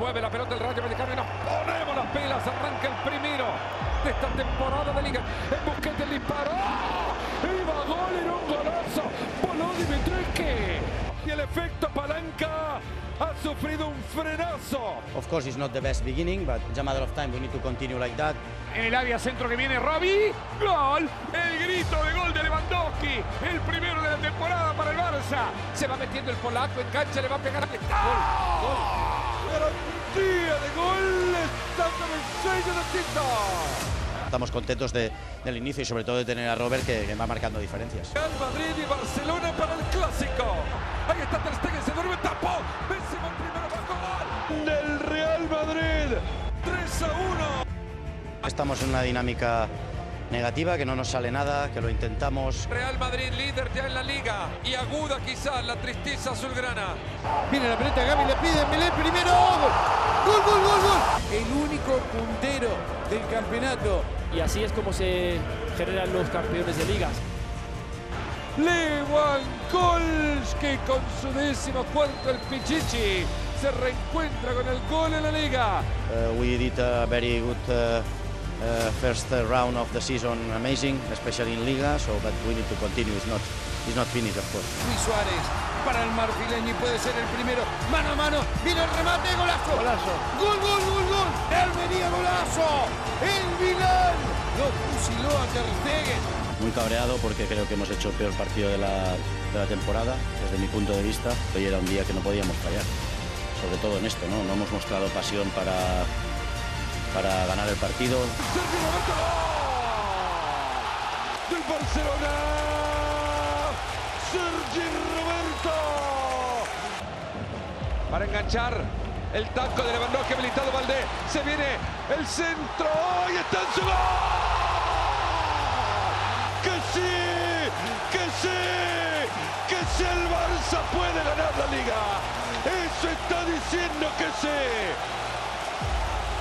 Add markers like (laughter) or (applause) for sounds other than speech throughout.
Mueve la pelota el Rayo Vallecano y nos ponemos las pilas. Arranca el primero de esta temporada de Liga. En Busquets el disparo. ¡Oh! Iba gol en un golazo. Voló Dimitrescu. Y el efecto palanca ha sufrido un frenazo. Of course, it's not the best beginning, but it's a matter of time. We need to continue like that. En el área centro que viene Robbie. ¡Gol! El grito de gol de Lewandowski. El primero de la temporada para el Barça. Se va metiendo el polaco en cancha, le va a pegar a... ¡Gol! ¡Gol! Garantía de gol. Estando en el sello de Tito. Estamos contentos de- del inicio y sobre todo de tener a Robert que, que va marcando diferencias. Real Madrid y Barcelona para el clásico. Ahí está Ter Stegen, se duerme, tapó. Benzema el primero bajo gol del Real Madrid. 3 a 1. Estamos en una dinámica negativa, que no nos sale nada, que lo intentamos. Real Madrid líder ya en la liga y aguda quizás la tristeza azulgrana. Viene la pelota, Gaby le pide, Melé primero. Gol, gol, gol, gol. El único puntero del campeonato. Y así es como se generan los campeones de ligas. Lewandowski con su décimo cuarto el Pichichi se reencuentra con el gol en la liga. Uh, we did a very good uh, uh, first round of the season, amazing, especially in Liga, so but we need to continue. It's not, it's not finished, of course. Luis Suárez para el marfileño y puede ser el primero. Mano a mano, viene el remate, golazo. Golazo. Gol, gol, gol, gol. Almería, golazo. El Milán lo fusiló a Ter Stegen. Muy cabreado porque creo que hemos hecho el peor partido de la, de la temporada, desde mi punto de vista. Hoy era un día que no podíamos fallar, sobre todo en esto, ¿no? No hemos mostrado pasión para, para ganar el partido. Sergio Roberto del Barcelona. Sergio Roberto para enganchar el taco de Lewandowski habilitado Valdé. Se viene el centro y está en su gol. Que sí, que sí, que sí el Barça puede ganar la liga. Eso está diciendo que sí.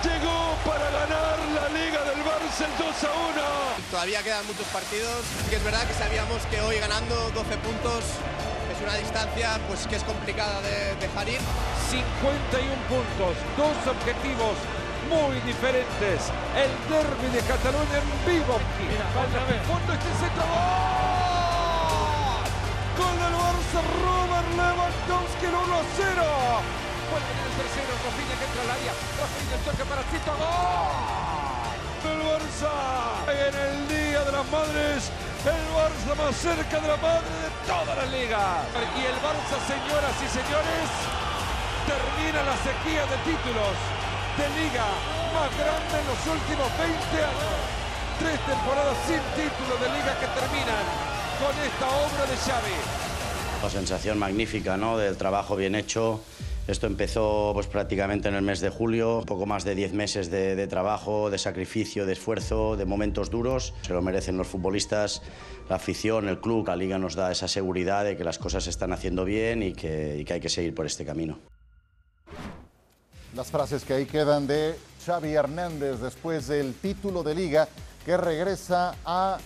Llegó para ganar la liga del Barça el 2 a 1. Todavía quedan muchos partidos. Sí que es verdad que sabíamos que hoy ganando 12 puntos es una distancia pues que es complicada de dejar ir. 51 puntos, dos objetivos muy diferentes. El derby de Cataluña en vivo. Falta de fondo este centro. ¡Gol! Gol del Barça, Robert Lewandowski, el 1 a 0. En el tercero, Rafinha que entra al área. Rafinha el toque para. ¡Gol! Del Barça. En el Día de las Madres, el Barça más cerca de la madre de toda la liga. Y el Barça, señoras y señores, termina la sequía de títulos de liga más grande en los últimos 20 años. Tres temporadas sin título de liga que terminan con esta obra de Xavi. La sensación magnífica, ¿no? Del trabajo bien hecho. Esto empezó pues, prácticamente en el mes de julio, poco más de 10 meses de, trabajo, de sacrificio, de esfuerzo, de momentos duros. Se lo merecen los futbolistas, la afición, el club. La liga nos da esa seguridad de que las cosas se están haciendo bien y que, y que hay que seguir por este camino. Las frases que ahí quedan de Xavi Hernández después del título de liga que regresa a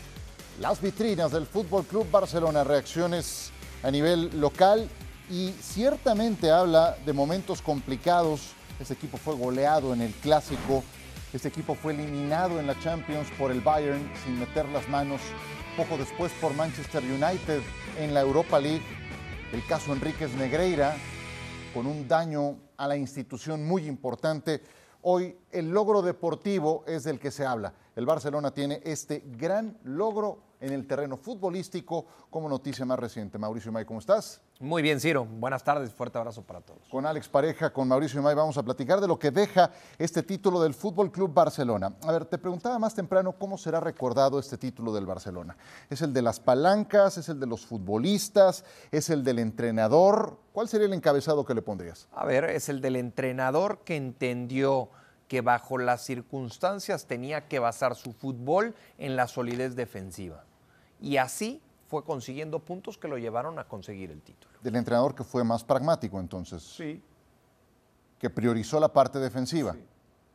las vitrinas del Fútbol Club Barcelona. Reacciones a nivel local y ciertamente habla de momentos complicados. Este equipo fue goleado en el clásico. Este equipo fue eliminado en la Champions por el Bayern sin meter las manos. Poco después por Manchester United en la Europa League. El caso Enríquez Negreira con un daño a la institución muy importante. Hoy el logro deportivo es del que se habla. El Barcelona tiene este gran logro en el terreno futbolístico como noticia más reciente. Mauricio May, ¿cómo estás? Muy bien, Ciro. Buenas tardes. Fuerte abrazo para todos. Con Alex Pareja, con Mauricio May, vamos a platicar de lo que deja este título del Fútbol Club Barcelona. A ver, te preguntaba más temprano cómo será recordado este título del Barcelona. ¿Es el de las palancas? ¿Es el de los futbolistas? ¿Es el del entrenador? ¿Cuál sería el encabezado que le pondrías? A ver, es el del entrenador que entendió que bajo las circunstancias tenía que basar su fútbol en la solidez defensiva. Y así fue consiguiendo puntos que lo llevaron a conseguir el título. Del entrenador que fue más pragmático entonces. Sí. Que priorizó la parte defensiva.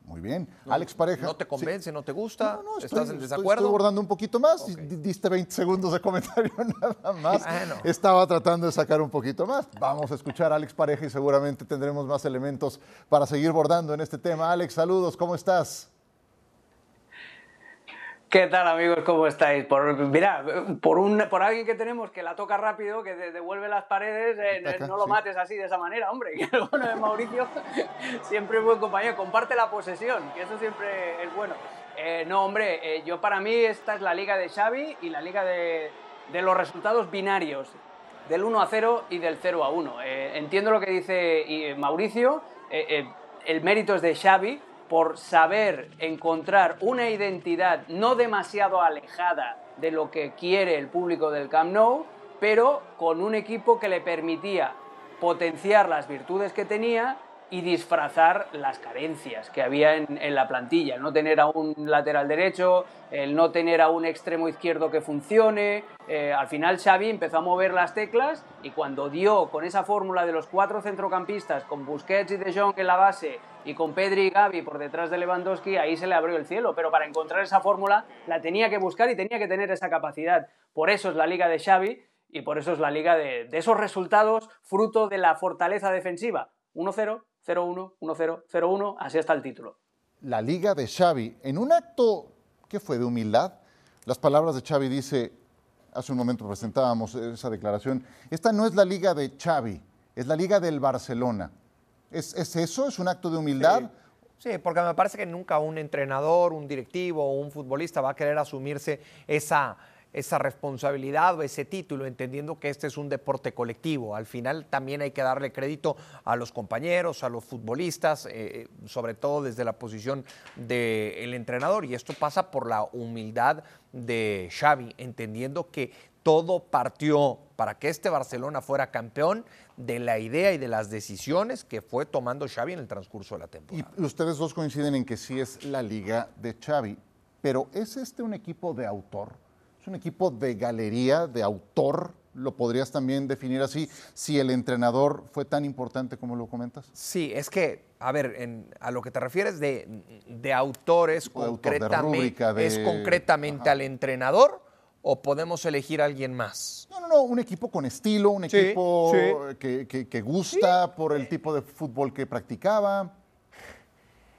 Muy bien. Alex Pareja. ¿No te sí. convence, no te gusta? No, no, estoy, ¿Estás en desacuerdo? Estoy abordando un poquito más. Diste 20 segundos de comentario (laughs) nada más. Bueno. Estaba tratando de sacar un poquito más. Vamos a escuchar a Alex Pareja y seguramente tendremos más elementos para seguir bordando en este tema. Alex, saludos, ¿cómo estás? ¿Qué tal amigos? ¿Cómo estáis? Por, mira, por, un, por alguien que tenemos que la toca rápido, que de- devuelve las paredes, eh, Ataca, no lo sí. mates así de esa manera, hombre. (laughs) Que el bueno de Mauricio siempre es buen compañero, comparte la posesión, que eso siempre es bueno. Eh, no, hombre, eh, yo para mí esta es la liga de Xavi y la liga de, de los resultados binarios, del 1 a 0 y del 0 a 1. Eh, entiendo lo que dice Mauricio, el mérito es de Xavi por saber encontrar una identidad no demasiado alejada de lo que quiere el público del Camp Nou, pero con un equipo que le permitía potenciar las virtudes que tenía y disfrazar las carencias que había en, la plantilla. El no tener a un lateral derecho, el no tener a un extremo izquierdo que funcione. Eh, al final Xavi empezó a mover las teclas y cuando dio con esa fórmula de los cuatro centrocampistas, con Busquets y De Jong en la base y con Pedri y Gavi por detrás de Lewandowski, ahí se le abrió el cielo. Pero para encontrar esa fórmula la tenía que buscar y tenía que tener esa capacidad. Por eso es la liga de Xavi y por eso es la liga de, de esos resultados fruto de la fortaleza defensiva. 1-0, 0-1, 1-0, 0-1, así está el título. La Liga de Xavi, en un acto que fue de humildad, las palabras de Xavi dice, hace un momento presentábamos esa declaración, esta no es la Liga de Xavi, es la Liga del Barcelona. ¿Es, es eso? ¿Es un acto de humildad? Sí, porque me parece que nunca un entrenador, un directivo o un futbolista va a querer asumirse esa, esa responsabilidad o ese título, entendiendo que este es un deporte colectivo. Al final también hay que darle crédito a los compañeros, a los futbolistas, eh, sobre todo desde la posición del entrenador. Y esto pasa por la humildad de Xavi, entendiendo que todo partió para que este Barcelona fuera campeón de la idea y de las decisiones que fue tomando Xavi en el transcurso de la temporada. Y ustedes dos coinciden en que sí es la Liga de Xavi, pero ¿es este un equipo de autor? ¿Es un equipo de galería, de autor? ¿Lo podrías también definir así si el entrenador fue tan importante como lo comentas? Sí, es que, a ver, en- a lo que te refieres de, de autores, autor, de concretamente, rúbrica, de- ¿es concretamente Ajá. al entrenador o podemos elegir a alguien más? No, no, no, un equipo con estilo, un Sí, equipo sí. Que, que- que gusta por el tipo de fútbol que practicaba.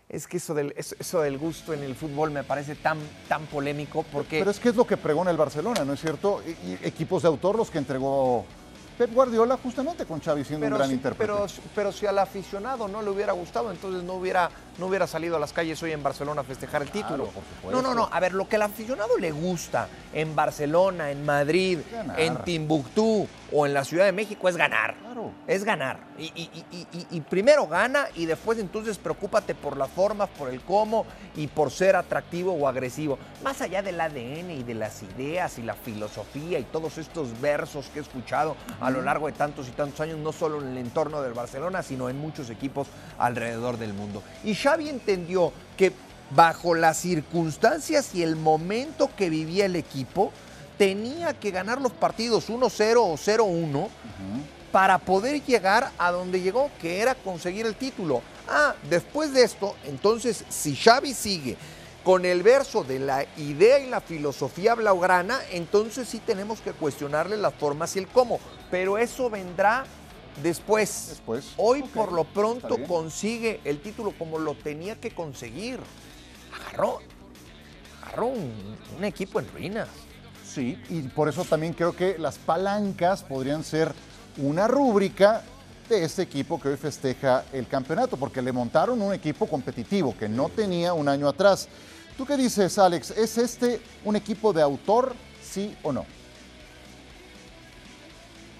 Es que eso del, eso, del gusto en el fútbol me parece tan, tan polémico porque... Pero es que es lo que pregona el Barcelona, ¿no es cierto? Equipos de autor los que entregó Pep Guardiola justamente con Xavi siendo un gran si, intérprete. pero, pero si al aficionado no le hubiera gustado, entonces no hubiera, no hubiera salido a las calles hoy en Barcelona a festejar el título. por no, no, no. A ver, lo que al aficionado le gusta en Barcelona, en Madrid, Ganar. en Timbuktu o en la Ciudad de México es ganar. Claro. Es ganar. Y, y- y- y- y- y primero gana y después entonces preocúpate por las formas, por el cómo y por ser atractivo o agresivo. Más allá del ADN y de las ideas y la filosofía y todos estos versos que he escuchado a lo largo de tantos y tantos años, no solo en el entorno del Barcelona, sino en muchos equipos alrededor del mundo. Y Xavi entendió que bajo las circunstancias y el momento que vivía el equipo, tenía que ganar los partidos 1-0 o 0-1 para poder llegar a donde llegó, que era conseguir el título. Ah, después de esto, entonces, si Xavi sigue con el verso de la idea y la filosofía blaugrana, entonces sí tenemos que cuestionarle las formas y el cómo. Pero eso vendrá después. Después. Hoy, por lo pronto, consigue el título como lo tenía que conseguir. Agarró, agarró un, un equipo en ruinas. Sí, y por eso también creo que las palancas podrían ser una rúbrica de este equipo que hoy festeja el campeonato, porque le montaron un equipo competitivo que no tenía un año atrás. ¿Tú qué dices, Alex? ¿Es este un equipo de autor, sí o no?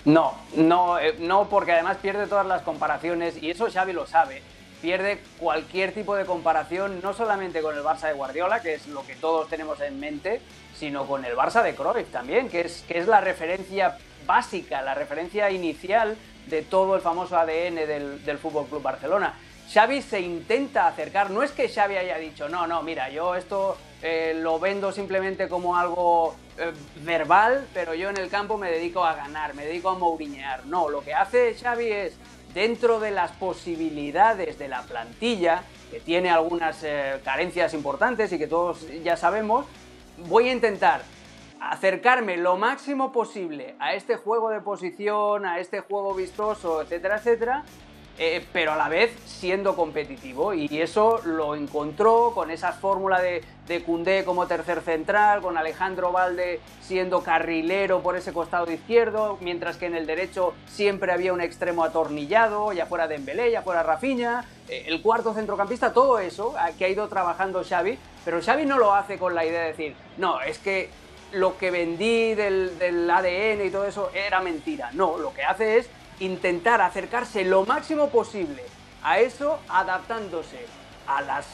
No, no, eh, no, porque además pierde todas las comparaciones y eso Xavi lo sabe. Pierde cualquier tipo de comparación, no solamente con el Barça de Guardiola, que es lo que todos tenemos en mente, sino con el Barça de Cruyff también, que es, que es la referencia básica, la referencia inicial de todo el famoso ADN del, del Fútbol Club Barcelona. Xavi se intenta acercar, no es que Xavi haya dicho, no, no, mira, yo esto eh, lo vendo simplemente como algo eh, verbal, pero yo en el campo me dedico a ganar, me dedico a mouriñear. No, lo que hace Xavi es dentro de las posibilidades de la plantilla, que tiene algunas eh, carencias importantes y que todos ya sabemos, voy a intentar acercarme lo máximo posible a este juego de posición, a este juego vistoso, etcétera, etcétera, eh, pero a la vez siendo competitivo. Y eso lo encontró con esa fórmula de, de Cundé como tercer central, con Alejandro Valde siendo carrilero por ese costado izquierdo, mientras que en el derecho siempre había un extremo atornillado, ya fuera Dembélé, ya fuera Rafinha, eh, el cuarto centrocampista, todo eso que ha ido trabajando Xavi, pero Xavi no lo hace con la idea de decir, no, es que lo que vendí del ADN y todo eso era mentira. No, lo que hace es intentar acercarse lo máximo posible a eso, adaptándose a las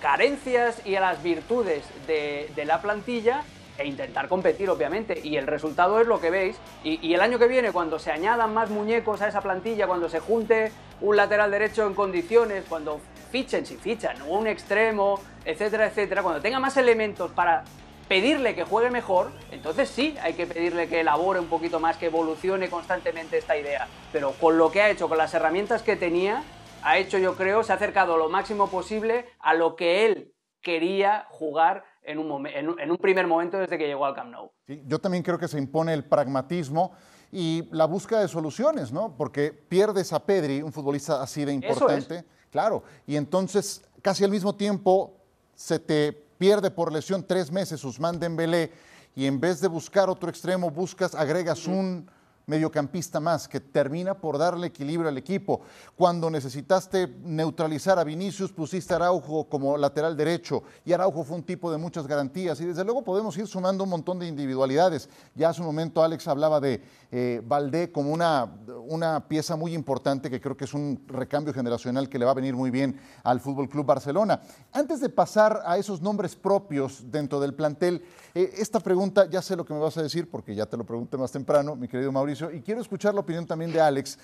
carencias y a las virtudes de, de la plantilla e intentar competir, obviamente. Y el resultado es lo que veis. Y, y, el año que viene, cuando se añadan más muñecos a esa plantilla, cuando se junte un lateral derecho en condiciones, cuando fichen, si fichan, un extremo, etcétera, etcétera, cuando tenga más elementos para pedirle que juegue mejor, entonces sí hay que pedirle que elabore un poquito más, que evolucione constantemente esta idea. Pero con lo que ha hecho, con las herramientas que tenía, ha hecho, yo creo, se ha acercado lo máximo posible a lo que él quería jugar en un, en, en un primer momento desde que llegó al Camp Nou. Sí, yo también creo que se impone el pragmatismo y la búsqueda de soluciones, ¿no? Porque pierdes a Pedri, un futbolista así de importante, claro, y entonces casi al mismo tiempo se te pierde por lesión tres meses Usman Dembélé y en vez de buscar otro extremo buscas, agregas un mediocampista más que termina por darle equilibrio al equipo. Cuando necesitaste neutralizar a Vinicius, pusiste a Araujo como lateral derecho y Araujo fue un tipo de muchas garantías y desde luego podemos ir sumando un montón de individualidades. Ya hace un momento Alex hablaba de eh, Valdé como una, una pieza muy importante que creo que es un recambio generacional que le va a venir muy bien al Fútbol Club Barcelona. Antes de pasar a esos nombres propios dentro del plantel, eh, esta pregunta ya sé lo que me vas a decir porque ya te lo pregunté más temprano, mi querido Mauricio y quiero escuchar la opinión también de Alex.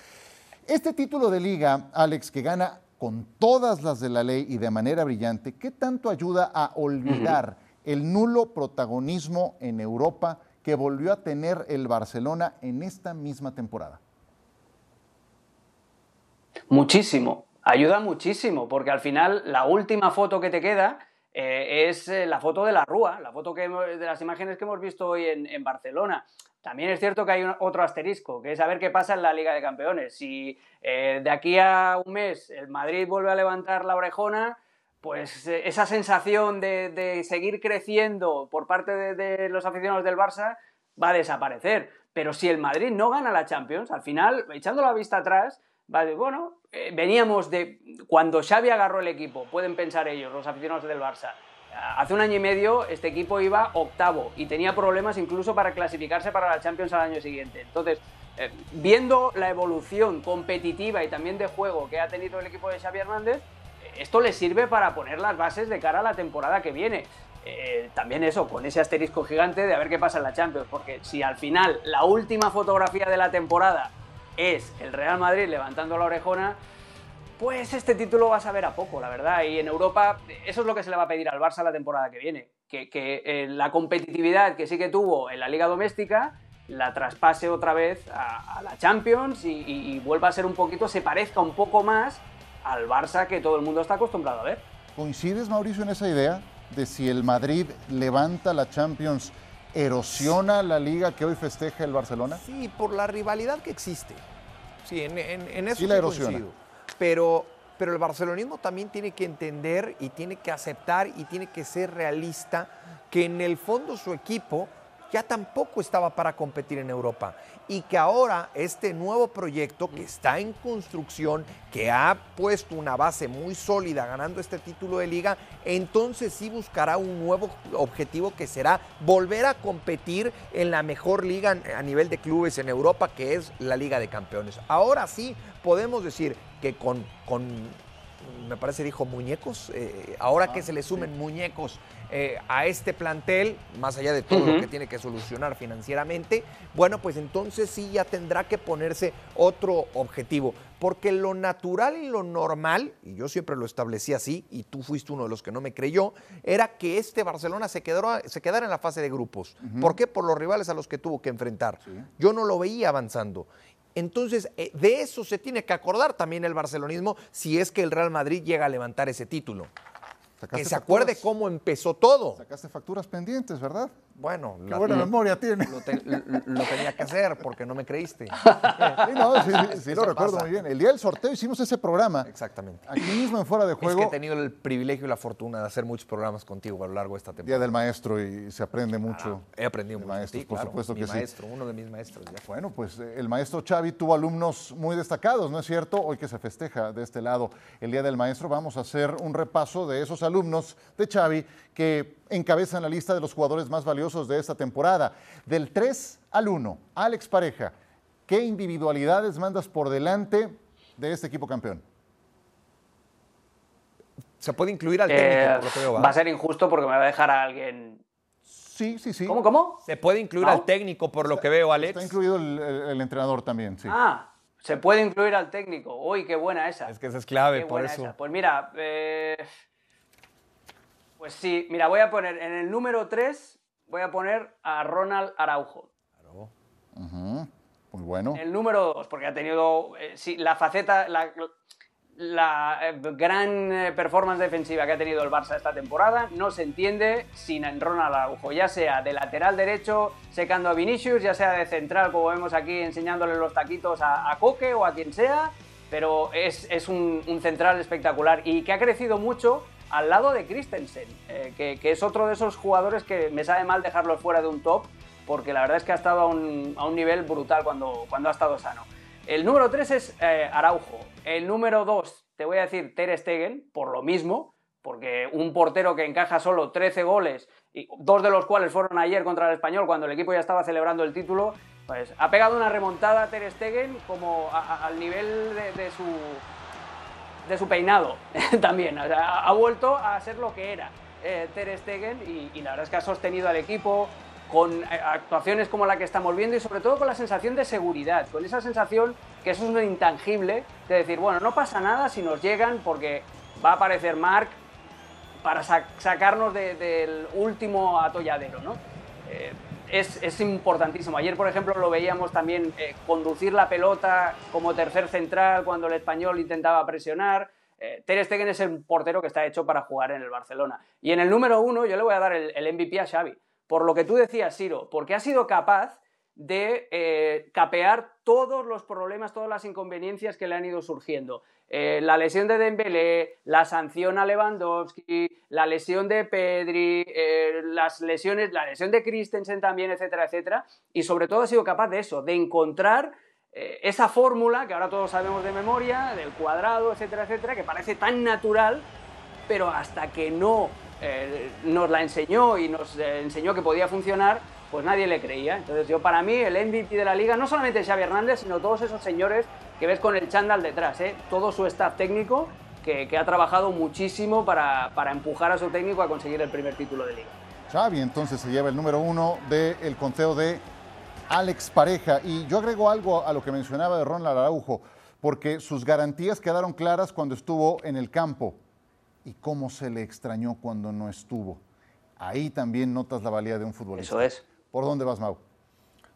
Este título de liga, Alex, que gana con todas las de la ley y de manera brillante, ¿qué tanto ayuda a olvidar el nulo protagonismo en Europa que volvió a tener el Barcelona en esta misma temporada? Muchísimo, ayuda muchísimo, porque al final la última foto que te queda eh, es eh, la foto de la Rúa, la foto que hemos, de las imágenes que hemos visto hoy en, en Barcelona. También es cierto que hay otro asterisco, que es a ver qué pasa en la Liga de Campeones. Si eh, de aquí a un mes el Madrid vuelve a levantar la orejona, pues eh, esa sensación de, seguir creciendo por parte de, los aficionados del Barça va a desaparecer. Pero si el Madrid no gana la Champions, al final, echando la vista atrás, va a decir, bueno, eh, veníamos de cuando Xavi agarró el equipo, pueden pensar ellos, los aficionados del Barça, hace un año y medio este equipo iba octavo y tenía problemas incluso para clasificarse para la Champions al año siguiente. Entonces, eh, viendo la evolución competitiva y también de juego que ha tenido el equipo de Xavi Hernández, esto le sirve para poner las bases de cara a la temporada que viene. Eh, también eso, con ese asterisco gigante de a ver qué pasa en la Champions, porque si al final la última fotografía de la temporada es el Real Madrid levantando la orejona, pues este título va a saber a poco, la verdad. Y en Europa eso es lo que se le va a pedir al Barça la temporada que viene. Que, que eh, la competitividad que sí que tuvo en la liga doméstica la traspase otra vez a, a la Champions y, y, y, vuelva a ser un poquito, se parezca un poco más al Barça que todo el mundo está acostumbrado a ver. ¿Coincides, Mauricio, en esa idea de si el Madrid levanta la Champions, erosiona la liga que hoy festeja el Barcelona? Sí, por la rivalidad que existe. Sí, en, en, en eso sí la erosiona. Coincido pero, pero el barcelonismo también tiene que entender y tiene que aceptar y tiene que ser realista que en el fondo su equipo ya tampoco estaba para competir en Europa y que ahora este nuevo proyecto que está en construcción, que ha puesto una base muy sólida ganando este título de liga, entonces sí buscará un nuevo objetivo que será volver a competir en la mejor liga a nivel de clubes en Europa, que es la Liga de Campeones. Ahora sí podemos decir que con, con me parece dijo muñecos, eh, ahora que se le sumen muñecos eh, a este plantel, más allá de todo uh -huh. lo que tiene que solucionar financieramente, bueno, pues entonces sí ya tendrá que ponerse otro objetivo, porque lo natural y lo normal, y yo siempre lo establecí así, y tú fuiste uno de los que no me creyó, era que este Barcelona se, quedó, se quedara en la fase de grupos. Uh -huh. ¿Por qué? Por los rivales a los que tuvo que enfrentar. Sí. Yo no lo veía avanzando. Entonces, eh, de eso se tiene que acordar también el barcelonismo si es que el Real Madrid llega a levantar ese título. Que se acuerde cómo empezó todo. Sacaste facturas pendientes, ¿verdad? Bueno, Qué buena memoria tiene. Lo, te- lo- lo tenía que hacer porque no me creíste. (laughs) Sí, no, sí, sí, sí lo recuerdo pasa. muy bien. El día del sorteo hicimos ese programa. Exactamente. Aquí mismo en Fuera de Es Juego. que he tenido el privilegio y la fortuna de hacer muchos programas contigo a lo largo de esta Día temporada. del maestro y se aprende mucho. He aprendido mucho maestros, ti, por claro. supuesto Mi que sí. maestro, uno de mis maestros. ya. Bueno, pues eh, el maestro Xavi tuvo alumnos muy destacados, ¿no es cierto? Hoy que se festeja de este lado el Día del Maestro, vamos a hacer un repaso de esos alumnos de Xavi que encabezan la lista de los jugadores más valiosos de esta temporada. Del 3 al 1, Alex Pareja, ¿qué individualidades mandas por delante de este equipo campeón? Se puede incluir al técnico, Eh, por lo que veo. ¿va? a ser injusto porque me va a dejar a alguien. Sí, sí, sí. ¿Cómo, cómo? Se puede incluir ¿No? al técnico, por lo que veo, Alex. Está incluido el, el- el entrenador también, sí. Ah, se puede incluir al técnico. Uy, qué buena esa. Es que esa es clave, Qué por buena eso. esa. Pues mira, eh, pues sí, mira, voy a poner en el número 3, voy a poner a Ronald Araujo. Ujú, Muy bueno. En el número 2, porque ha tenido eh, sí, la faceta, la, la, eh, gran eh, performance defensiva que ha tenido el Barça esta temporada, no se entiende sin Ronald Araujo, ya sea de lateral derecho secando a Vinicius, ya sea de central, como vemos aquí enseñándole los taquitos a, a Coque o a quien sea, pero es, es un, un central espectacular y que ha crecido mucho al lado de Christensen, eh, que, es otro de esos jugadores que me sabe mal dejarlo fuera de un top, porque la verdad es que ha estado a un, a un nivel brutal cuando, cuando ha estado sano. El número 3 es eh, Araujo. El número 2, te voy a decir Ter Stegen, por lo mismo, porque un portero que encaja solo 13 goles, y dos de los cuales fueron ayer contra el Español, cuando el equipo ya estaba celebrando el título, pues ha pegado una remontada Ter Stegen como a- a- al nivel de su de su peinado (laughs) también. Ha vuelto a ser lo que era eh, Ter Stegen y, la verdad es que ha sostenido al equipo con eh, actuaciones como la que estamos viendo y sobre todo con la sensación de seguridad, con esa sensación que es un intangible de decir, bueno, no pasa nada si nos llegan porque va a aparecer Marc para sa- sacarnos de- del último atolladero, ¿no? Eh, es, es importantísimo. Ayer, por ejemplo, lo veíamos también eh, conducir la pelota como tercer central cuando el español intentaba presionar. Eh, Ter Stegen es el portero que está hecho para jugar en el Barcelona. Y en el número uno yo le voy a dar el, MVP a Xavi. Por lo que tú decías, Siro, porque ha sido capaz de eh, capear todos los problemas, todas las inconveniencias que le han ido surgiendo. Eh, la lesión de Dembélé, la sanción a Lewandowski, la lesión de Pedri, eh, las lesiones, la lesión de Christensen también, etcétera, etcétera. Y sobre todo ha sido capaz de eso, de encontrar eh, esa fórmula que ahora todos sabemos de memoria, del cuadrado, etcétera, etcétera, que parece tan natural, pero hasta que no nos la enseñó y nos enseñó que podía funcionar, pues nadie le creía. Entonces yo para mí el MVP de la liga, no solamente Xavi Hernández, sino todos esos señores que ves con el chándal detrás, ¿eh? todo su staff técnico que, que ha trabajado muchísimo para, para empujar a su técnico a conseguir el primer título de liga. Xavi entonces se lleva el número uno del conteo de Alex Pareja. Y yo agrego algo a lo que mencionaba de Ronald Araujo, porque sus garantías quedaron claras cuando estuvo en el campo y cómo se le extrañó cuando no estuvo. Ahí también notas la valía de un futbolista. Eso es. ¿Por dónde vas, Mau?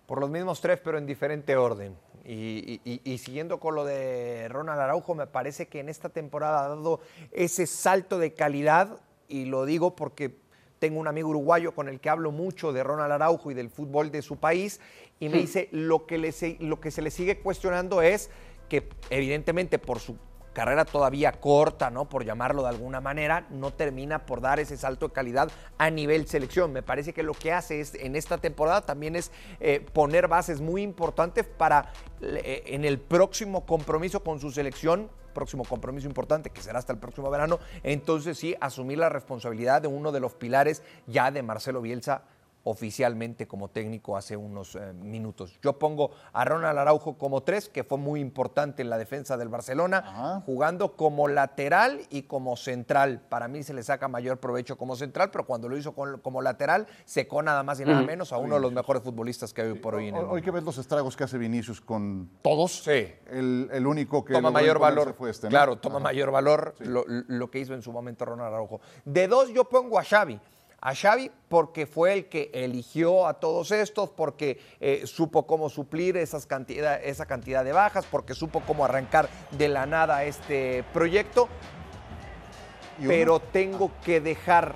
Por los mismos tres, pero en diferente orden. Y, y- y- y siguiendo con lo de Ronald Araujo, me parece que en esta temporada ha dado ese salto de calidad, y lo digo porque tengo un amigo uruguayo con el que hablo mucho de Ronald Araujo y del fútbol de su país, y me dice, lo que, le se- lo que se le sigue cuestionando es que evidentemente por su carrera todavía corta, ¿no? Por llamarlo de alguna manera, no termina por dar ese salto de calidad a nivel selección. Me parece que lo que hace es, en esta temporada también es eh, poner bases muy importantes para eh, en el próximo compromiso con su selección, próximo compromiso importante que será hasta el próximo verano, entonces sí asumir la responsabilidad de uno de los pilares ya de Marcelo Bielsa oficialmente como técnico hace unos eh, minutos. Yo pongo a Ronald Araujo como tres, que fue muy importante en la defensa del Barcelona, Ajá. jugando como lateral y como central. Para mí se le saca mayor provecho como central, pero cuando lo hizo con- como lateral, secó nada más y nada menos a uno de los mejores futbolistas que hay hoy por hoy en el Hoy, que ves los estragos que hace Vinicius con todos, Sí. el, el único que toma logró mayor valor. fue este, ¿no? Claro, toma Ajá. mayor valor lo, lo que hizo en su momento Ronald Araujo. De dos, yo pongo a Xavi. A Xavi porque fue el que eligió a todos estos, porque eh, supo cómo suplir esas cantidad, esa cantidad de bajas, porque supo cómo arrancar de la nada este proyecto. Pero tengo que dejar,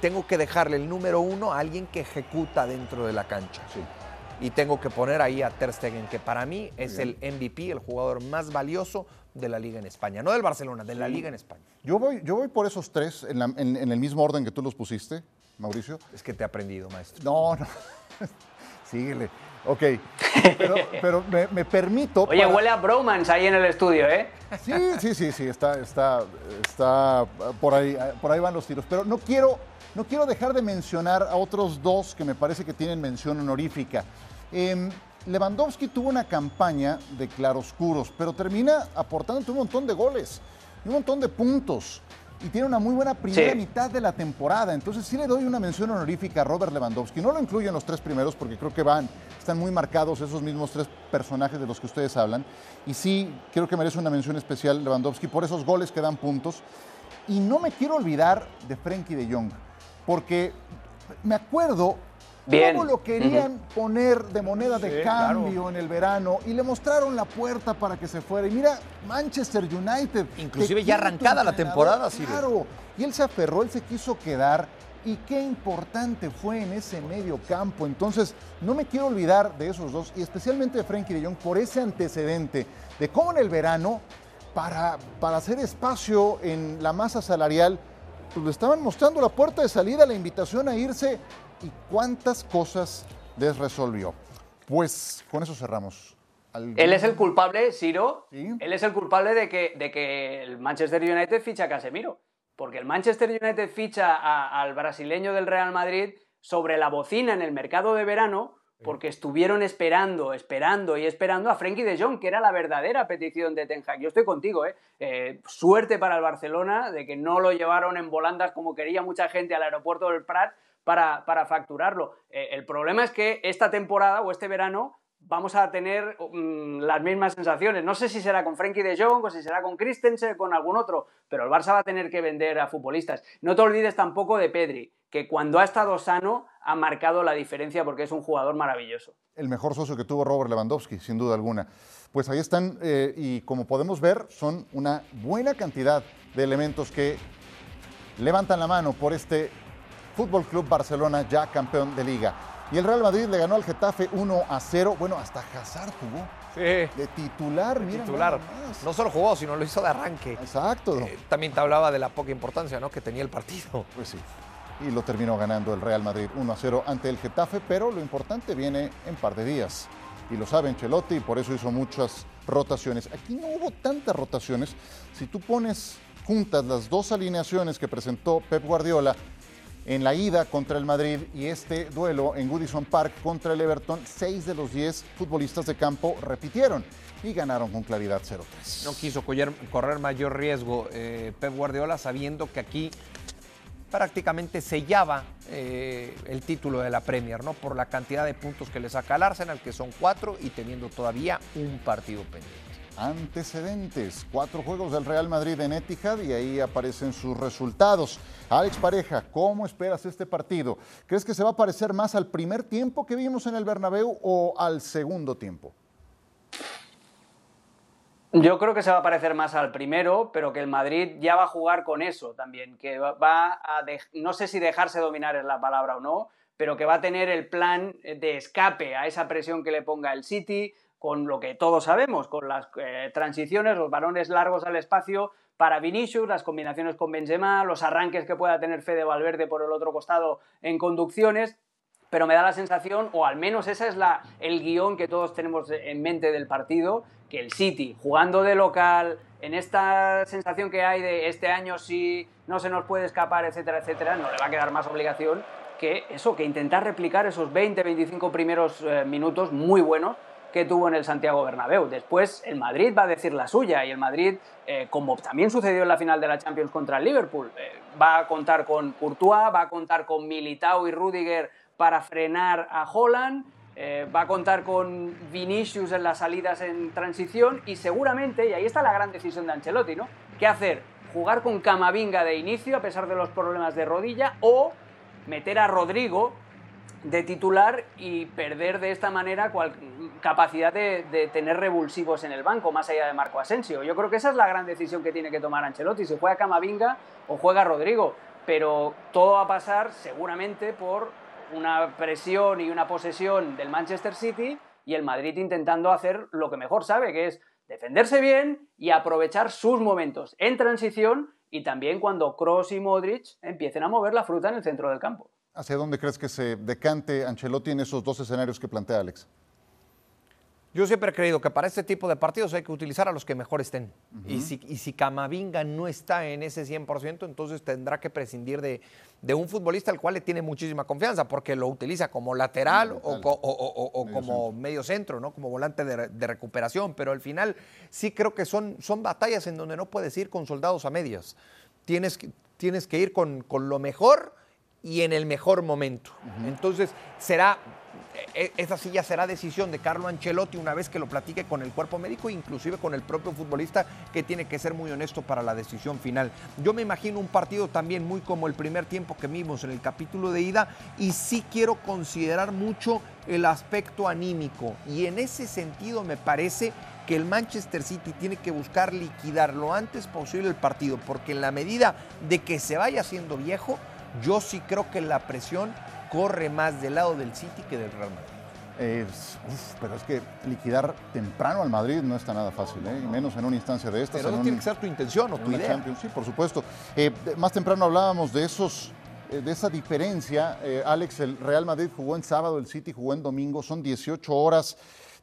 tengo que dejarle el número uno a alguien que ejecuta dentro de la cancha. Y tengo que poner ahí a Ter Stegen, que para mí es el MVP, el jugador más valioso de la Liga en España. No del Barcelona, de la Liga en España. Yo voy, yo voy por esos tres en, la- en- en el mismo orden que tú los pusiste, Mauricio. Es que te he aprendido, maestro. No, no. (laughs) Síguele. Ok. Pero, pero me, me permito. Oye, para- huele a bromance ahí en el estudio, ¿eh? Sí, sí, sí, sí, está, está, está por ahí, por ahí van los tiros. Pero no quiero, no quiero dejar de mencionar a otros dos que me parece que tienen mención honorífica. Em, Lewandowski tuvo una campaña de claroscuros, pero termina aportándote un montón de goles y un montón de puntos. Y tiene una muy buena primera Sí. mitad de la temporada. Entonces sí le doy una mención honorífica a Robert Lewandowski. No lo incluyo en los tres primeros porque creo que van, están muy marcados esos mismos tres personajes de los que ustedes hablan. Y sí, creo que merece una mención especial Lewandowski por esos goles que dan puntos. Y no me quiero olvidar de Frenkie de Jong, porque me acuerdo Bien. cómo lo querían poner de moneda de Sí, cambio en el verano y le mostraron la puerta para que se fuera. Y mira, Manchester United. Inclusive ya arrancada la temporada, Ciro. Claro, y él se aferró, él se quiso quedar. Y qué importante fue en ese medio campo. Entonces, no me quiero olvidar de esos dos, y especialmente de Frenkie de Jong, por ese antecedente de cómo en el verano, para, para hacer espacio en la masa salarial, pues le estaban mostrando la puerta de salida, la invitación a irse, y cuántas cosas les resolvió. Pues con eso cerramos. ¿Algún- Él es el culpable, Siro. Sí. Él es el culpable de que, de que el Manchester United ficha a Casemiro. Porque el Manchester United ficha a- al brasileño del Real Madrid sobre la bocina en el mercado de verano porque estuvieron esperando, esperando y esperando a Frenkie de Jong, que era la verdadera petición de Ten Hag. Yo estoy contigo, ¿eh? Eh, Suerte para el Barcelona de que no lo llevaron en volandas como quería mucha gente al aeropuerto del Prat para, para facturarlo. Eh, el problema es que esta temporada o este verano vamos a tener mm, las mismas sensaciones. No sé si será con Frenkie de Jong o si será con Christensen o con algún otro, pero el Barça va a tener que vender a futbolistas. No te olvides tampoco de Pedri, que cuando ha estado sano ha marcado la diferencia porque es un jugador maravilloso. el mejor socio que tuvo Robert Lewandowski, sin duda alguna. Pues ahí están, eh, y como podemos ver, son una buena cantidad de elementos que levantan la mano por este Fútbol Club Barcelona, ya campeón de liga. Y el Real Madrid le ganó al Getafe 1 a 0. Bueno, hasta Hazard jugó Sí, de titular, mira. titular. No solo jugó, sino lo hizo de arranque. Exacto. Eh, también te hablaba de la poca importancia ¿no? que tenía el partido. Pues sí. Y lo terminó ganando el Real Madrid 1 a 0 ante el Getafe, pero lo importante viene en par de días. Y lo sabe Ancelotti y por eso hizo muchas rotaciones. Aquí no hubo tantas rotaciones. Si tú pones juntas las dos alineaciones que presentó Pep Guardiola en la ida contra el Madrid y este duelo en Goodison Park contra el Everton, seis de los diez futbolistas de campo repitieron y ganaron con claridad 0-3. No quiso correr, mayor riesgo eh, Pep Guardiola sabiendo que aquí prácticamente sellaba eh, el título de la Premier, ¿no? Por la cantidad de puntos que le saca al Arsenal, que son cuatro, y teniendo todavía un partido pendiente. Antecedentes, cuatro juegos del Real Madrid en Etihad y ahí aparecen sus resultados. Alex Pareja, ¿cómo esperas este partido? ¿Crees que se va a parecer más al primer tiempo que vimos en el Bernabéu o al segundo tiempo? Yo creo que se va a parecer más al primero, pero que el Madrid ya va a jugar con eso también, que va- a, no sé si dejarse dominar es la palabra o no, pero que va a tener el plan de escape a esa presión que le ponga el City, con lo que todos sabemos, con las eh, transiciones, los balones largos al espacio para Vinicius, las combinaciones con Benzema, los arranques que pueda tener Fede Valverde por el otro costado en conducciones, pero me da la sensación, o al menos ese es la, el guion que todos tenemos en mente del partido, que el City, jugando de local, en esta sensación que hay de este año sí no se nos puede escapar, etcétera, etcétera, no le va a quedar más obligación que eso, que intentar replicar esos 20, 25 primeros eh, minutos muy buenos que tuvo en el Santiago Bernabéu. Después el Madrid va a decir la suya y el Madrid, eh, como también sucedió en la final de la Champions contra el Liverpool, eh, va a contar con Courtois, va a contar con Militao y Rudiger para frenar a Holland, eh, va a contar con Vinicius en las salidas en transición y seguramente, y ahí está la gran decisión de Ancelotti, ¿no? ¿Qué hacer? jugar con Camavinga de inicio a pesar de los problemas de rodilla o meter a Rodrigo de titular y perder de esta manera cual, capacidad de, tener revulsivos en el banco, más allá de Marco Asensio. Yo creo que esa es la gran decisión que tiene que tomar Ancelotti, si juega Camavinga o juega Rodrigo. Pero todo va a pasar seguramente por una presión y una posesión del Manchester City y el Madrid intentando hacer lo que mejor sabe, que es defenderse bien y aprovechar sus momentos en transición y también cuando Kroos y Modric empiecen a mover la fruta en el centro del campo. ¿Hacia dónde crees que se decante Ancelotti en esos dos escenarios que plantea Alex? Yo siempre he creído que para este tipo de partidos hay que utilizar a los que mejor estén. y, si, y, si, Camavinga no está en ese 100%, entonces tendrá que prescindir de, un futbolista al cual le tiene muchísima confianza, porque lo utiliza como lateral o, como medio centro, ¿no? como volante de, recuperación. Pero al final sí creo que son, son batallas en donde no puedes ir con soldados a medias. Tienes que, tienes que ir con, con lo mejor y en el mejor momento. Entonces será esa sí ya será decisión de Carlo Ancelotti una vez que lo platique con el cuerpo médico, inclusive con el propio futbolista, que tiene que ser muy honesto para la decisión final. Yo me imagino un partido también muy como el primer tiempo que vimos en el capítulo de ida y sí quiero considerar mucho el aspecto anímico y en ese sentido me parece que el Manchester City tiene que buscar liquidar lo antes posible el partido, porque en la medida de que se vaya haciendo viejo, yo sí creo que la presión corre más del lado del City que del Real Madrid. pero es que liquidar temprano al Madrid no está nada fácil, ¿eh? menos en una instancia de estas. Pero no tiene que ser tu intención o tu idea. Champions. Sí, por supuesto. Eh, más temprano hablábamos de esos eh, de esa diferencia. Alex, el Real Madrid jugó en sábado, el City jugó en domingo, son 18 horas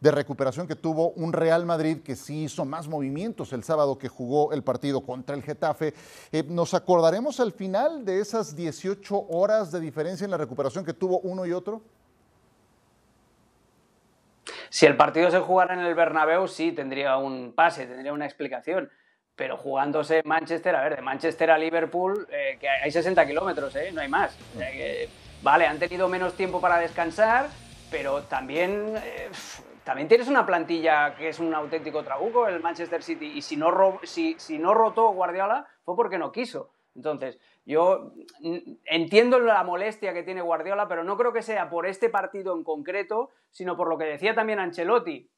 de recuperación que tuvo un Real Madrid que sí hizo más movimientos el sábado que jugó el partido contra el Getafe. Eh, ¿Nos acordaremos al final de esas 18 horas de diferencia en la recuperación que tuvo uno y otro? Si el partido se jugara en el Bernabéu, sí, tendría un pase, tendría una explicación. Pero jugándose Manchester, a ver, de Manchester a Liverpool, eh, que hay 60 kilómetros, ¿eh? no hay más. vale, han tenido menos tiempo para descansar, pero también también tienes una plantilla que es un auténtico trabuco, el Manchester City, y si no, si, si no rotó Guardiola fue porque no quiso. Entonces, yo entiendo la molestia que tiene Guardiola, pero no creo que sea por este partido en concreto, sino por lo que decía también Ancelotti,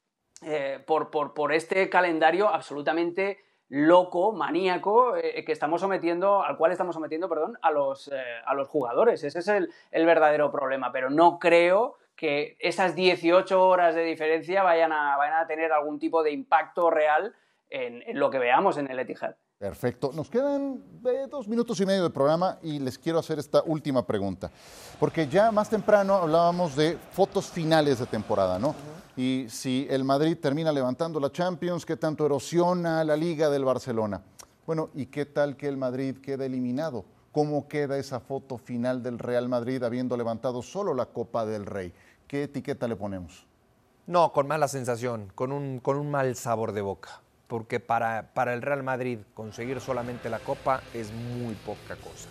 eh, por, por, este calendario absolutamente loco, maníaco, eh, que estamos sometiendo, al cual estamos sometiendo, perdón, a los, eh, a los jugadores. Ese es el, el verdadero problema, pero no creo que esas 18 horas de diferencia vayan a, vayan a tener algún tipo de impacto real en, lo que veamos en el Etihad. Perfecto. Nos quedan eh, dos minutos y medio de programa y les quiero hacer esta última pregunta. Porque ya más temprano hablábamos de fotos finales de temporada, ¿no? Y si el Madrid termina levantando la Champions, ¿qué tanto erosiona la liga del Barcelona? Bueno, ¿y qué tal que el Madrid quede eliminado? ¿Cómo queda esa foto final del Real Madrid habiendo levantado solo la Copa del Rey? ¿Qué etiqueta le ponemos? No, con mala sensación, con un, con un mal sabor de boca. Porque para, para, el Real Madrid conseguir solamente la Copa es muy poca cosa.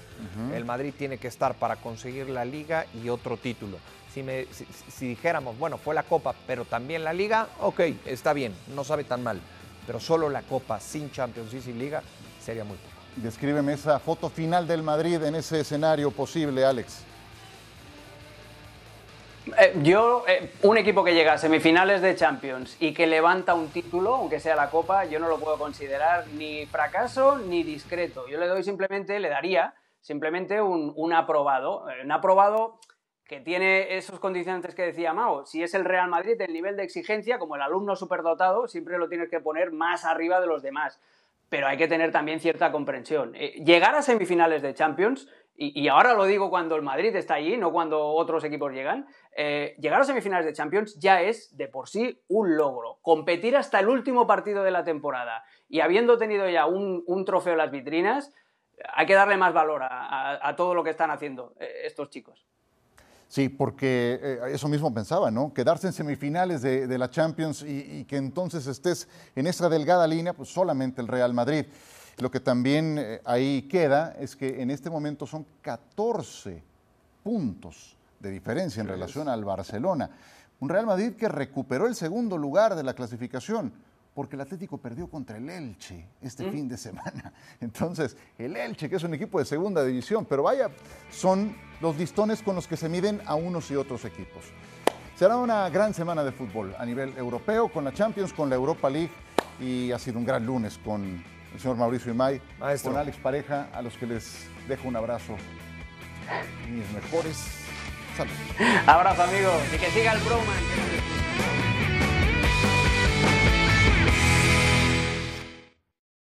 El Madrid tiene que estar para conseguir la Liga y otro título. Si, me, si, dijéramos, bueno, fue la Copa, pero también la Liga, ok, está bien, no sabe tan mal. Pero solo la Copa sin Champions y sin Liga sería muy poco. Descríbeme esa foto final del Madrid en ese escenario posible, Alex. Eh, yo, eh, un equipo que llega a semifinales de Champions y que levanta un título, aunque sea la Copa, yo no lo puedo considerar ni fracaso ni discreto. Yo le doy simplemente, le daría simplemente un, aprobado. Eh, un aprobado que tiene esos condicionantes que decía Mao. Si es el Real Madrid, el nivel de exigencia, como el alumno superdotado, siempre lo tienes que poner más arriba de los demás. Pero hay que tener también cierta comprensión. llegar a semifinales de Champions y, ahora lo digo cuando el Madrid está allí, no cuando otros equipos llegan, eh, llegar a semifinales de Champions ya es de por sí un logro. Competir hasta el último partido de la temporada y habiendo tenido ya un, trofeo en las vitrinas, hay que darle más valor a, todo lo que están haciendo eh, estos chicos. Sí, porque eh, eso mismo pensaba, ¿no? Quedarse en semifinales de, la Champions y, y, que entonces estés en esa delgada línea, pues solamente el Real Madrid. Lo que también eh, ahí queda es que en este momento son 14 puntos de diferencia en relación al Barcelona. Un Real Madrid que recuperó el segundo lugar de la clasificación. porque el Atlético perdió contra el Elche este fin de semana. (laughs) Entonces, el Elche, que es un equipo de segunda división, pero vaya, son los listones con los que se miden a unos y otros equipos. Será una gran semana de fútbol a nivel europeo, con la Champions, con la Europa League, y ha sido un gran lunes con el señor Mauricio Imay, Maestro. con Alex Pareja, a los que les dejo un abrazo. Mis mejores saludos. Abrazo amigos y que siga el Broman.